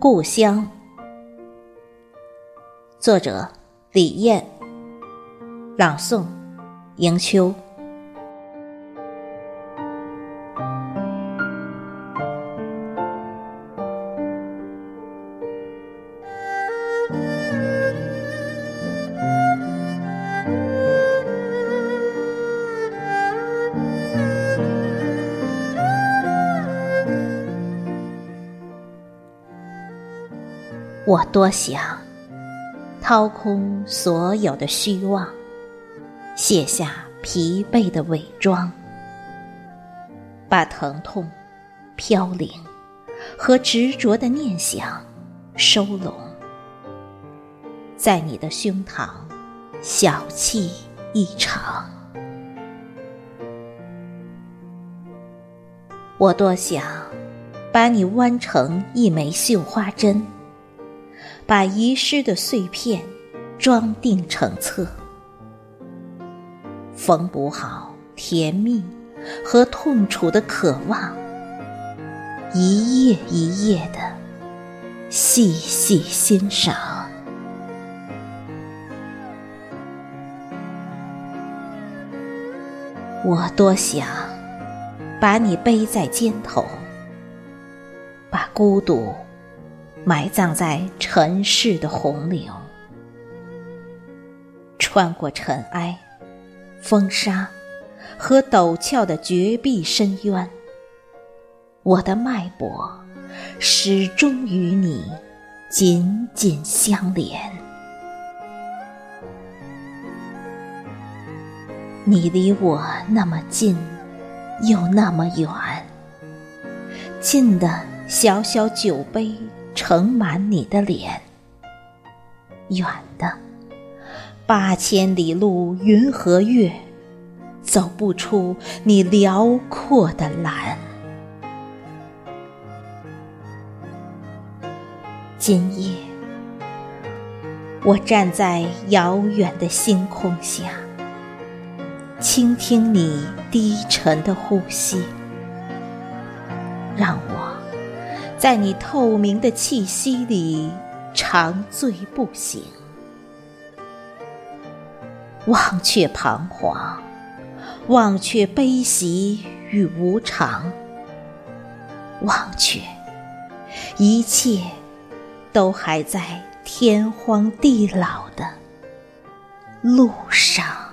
故乡，作者李艳，朗诵迎秋。我多想掏空所有的虚妄，卸下疲惫的伪装，把疼痛、飘零和执着的念想收拢，在你的胸膛小憩一场。我多想把你弯成一枚绣花针。把遗失的碎片装订成册，缝补好甜蜜和痛楚的渴望，一页一页的细细欣赏。我多想把你背在肩头，把孤独。埋葬在尘世的洪流，穿过尘埃、风沙和陡峭的绝壁深渊，我的脉搏始终与你紧紧相连。你离我那么近，又那么远，近的小小酒杯。盛满你的脸，远的八千里路云和月，走不出你辽阔的蓝。今夜，我站在遥远的星空下，倾听你低沉的呼吸，让我。在你透明的气息里长醉不醒，忘却彷徨，忘却悲喜与无常，忘却一切都还在天荒地老的路上。